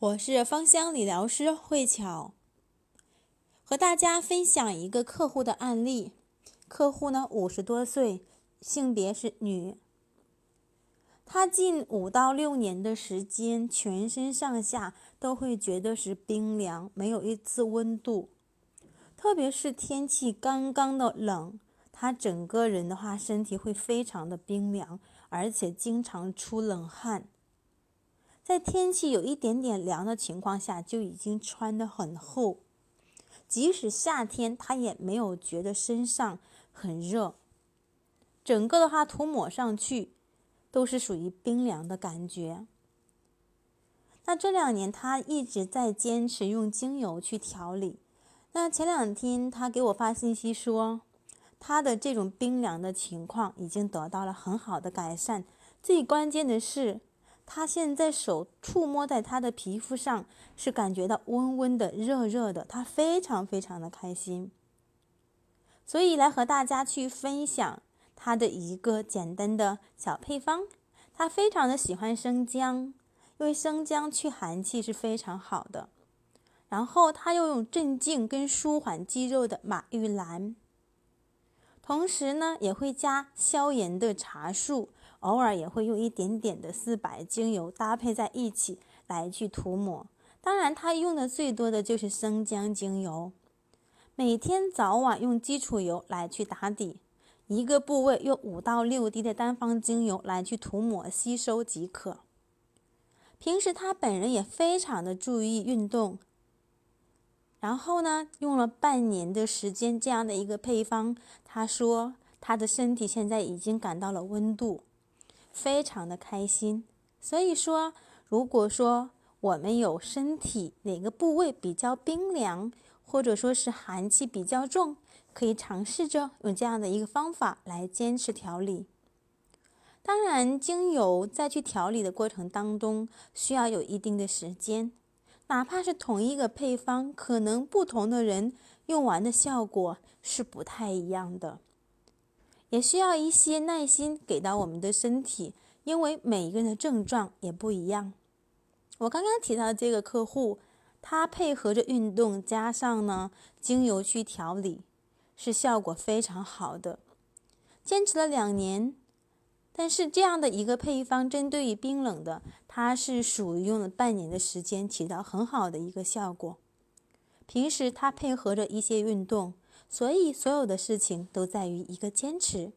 我是芳香理疗师慧巧，和大家分享一个客户的案例。客户呢五十多岁，性别是女。她近五到六年的时间，全身上下都会觉得是冰凉，没有一丝温度。特别是天气刚刚的冷，她整个人的话，身体会非常的冰凉，而且经常出冷汗。在天气有一点点凉的情况下，就已经穿得很厚。即使夏天，他也没有觉得身上很热。整个的话涂抹上去，都是属于冰凉的感觉。那这两年，他一直在坚持用精油去调理。那前两天，他给我发信息说，他的这种冰凉的情况已经得到了很好的改善。最关键的是。他现在手触摸在他的皮肤上，是感觉到温温的、热热的，他非常非常的开心。所以来和大家去分享他的一个简单的小配方。他非常的喜欢生姜，因为生姜去寒气是非常好的。然后他又用镇静跟舒缓肌肉的马玉兰，同时呢也会加消炎的茶树。偶尔也会用一点点的四白精油搭配在一起来去涂抹，当然他用的最多的就是生姜精油。每天早晚用基础油来去打底，一个部位用五到六滴的单方精油来去涂抹吸收即可。平时他本人也非常的注意运动，然后呢用了半年的时间这样的一个配方，他说他的身体现在已经感到了温度。非常的开心，所以说，如果说我们有身体哪个部位比较冰凉，或者说是寒气比较重，可以尝试着用这样的一个方法来坚持调理。当然，精油在去调理的过程当中，需要有一定的时间，哪怕是同一个配方，可能不同的人用完的效果是不太一样的。也需要一些耐心给到我们的身体，因为每一个人的症状也不一样。我刚刚提到这个客户，他配合着运动加上呢精油去调理，是效果非常好的。坚持了两年，但是这样的一个配方针对于冰冷的，它是属于用了半年的时间起到很好的一个效果。平时他配合着一些运动。所以，所有的事情都在于一个坚持。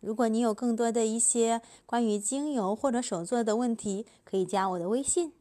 如果你有更多的一些关于精油或者手作的问题，可以加我的微信。